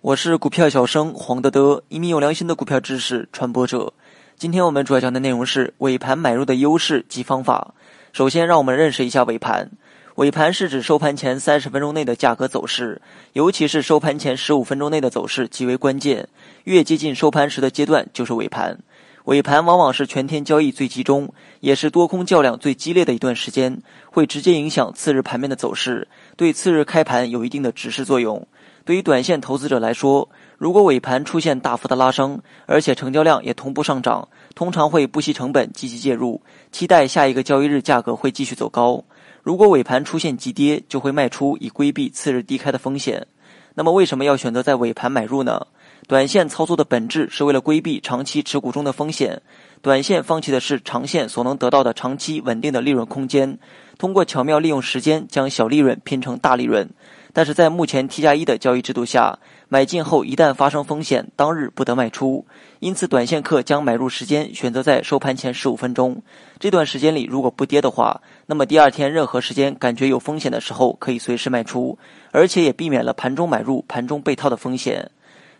我是股票小生黄德德，一名有良心的股票知识传播者。今天我们主要讲的内容是尾盘买入的优势及方法。首先，让我们认识一下尾盘。尾盘是指收盘前三十分钟内的价格走势，尤其是收盘前十五分钟内的走势极为关键。越接近收盘时的阶段就是尾盘。尾盘往往是全天交易最集中，也是多空较量最激烈的一段时间，会直接影响次日盘面的走势，对次日开盘有一定的指示作用。对于短线投资者来说，如果尾盘出现大幅的拉升，而且成交量也同步上涨，通常会不惜成本积极介入，期待下一个交易日价格会继续走高。如果尾盘出现急跌，就会卖出以规避次日低开的风险。那么为什么要选择在尾盘买入呢？短线操作的本质是为了规避长期持股中的风险，短线放弃的是长线所能得到的长期稳定的利润空间，通过巧妙利用时间将小利润拼成大利润。但是在目前 T 加一的交易制度下，买进后一旦发生风险，当日不得卖出。因此，短线客将买入时间选择在收盘前十五分钟。这段时间里，如果不跌的话，那么第二天任何时间感觉有风险的时候，可以随时卖出，而且也避免了盘中买入、盘中被套的风险。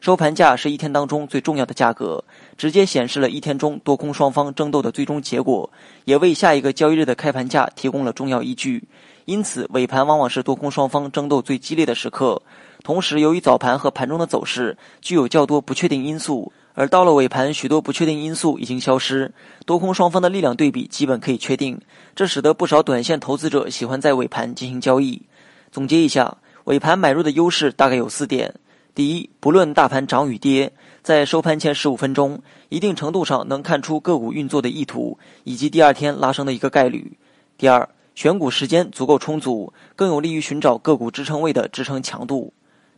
收盘价是一天当中最重要的价格，直接显示了一天中多空双方争斗的最终结果，也为下一个交易日的开盘价提供了重要依据。因此，尾盘往往是多空双方争斗最激烈的时刻。同时，由于早盘和盘中的走势具有较多不确定因素，而到了尾盘，许多不确定因素已经消失，多空双方的力量对比基本可以确定。这使得不少短线投资者喜欢在尾盘进行交易。总结一下，尾盘买入的优势大概有四点：第一，不论大盘涨与跌，在收盘前十五分钟，一定程度上能看出个股运作的意图以及第二天拉升的一个概率；第二，选股时间足够充足，更有利于寻找个股支撑位的支撑强度。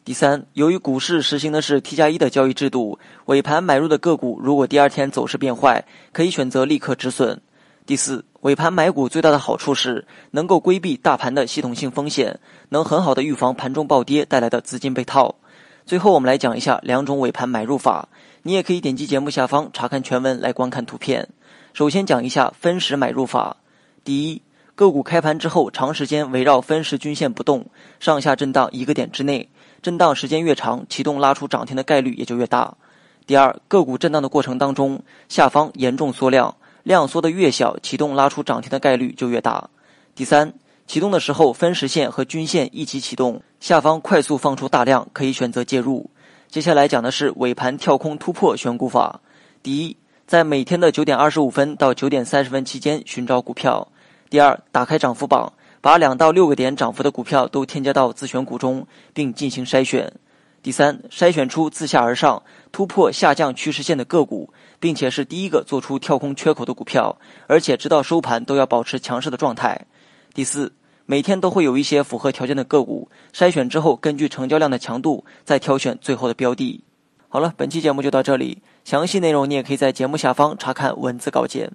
第三，由于股市实行的是 T 加一的交易制度，尾盘买入的个股如果第二天走势变坏，可以选择立刻止损。第四，尾盘买股最大的好处是能够规避大盘的系统性风险，能很好的预防盘中暴跌带来的资金被套。最后，我们来讲一下两种尾盘买入法，你也可以点击节目下方查看全文来观看图片。首先讲一下分时买入法，第一。个股开盘之后，长时间围绕分时均线不动，上下震荡一个点之内，震荡时间越长，启动拉出涨停的概率也就越大。第二，个股震荡的过程当中，下方严重缩量，量缩的越小，启动拉出涨停的概率就越大。第三，启动的时候分时线和均线一起启动，下方快速放出大量，可以选择介入。接下来讲的是尾盘跳空突破选股法。第一，在每天的九点二十五分到九点三十分期间寻找股票。第二，打开涨幅榜，把两到六个点涨幅的股票都添加到自选股中，并进行筛选。第三，筛选出自下而上突破下降趋势线的个股，并且是第一个做出跳空缺口的股票，而且直到收盘都要保持强势的状态。第四，每天都会有一些符合条件的个股，筛选之后根据成交量的强度再挑选最后的标的。好了，本期节目就到这里，详细内容你也可以在节目下方查看文字稿件。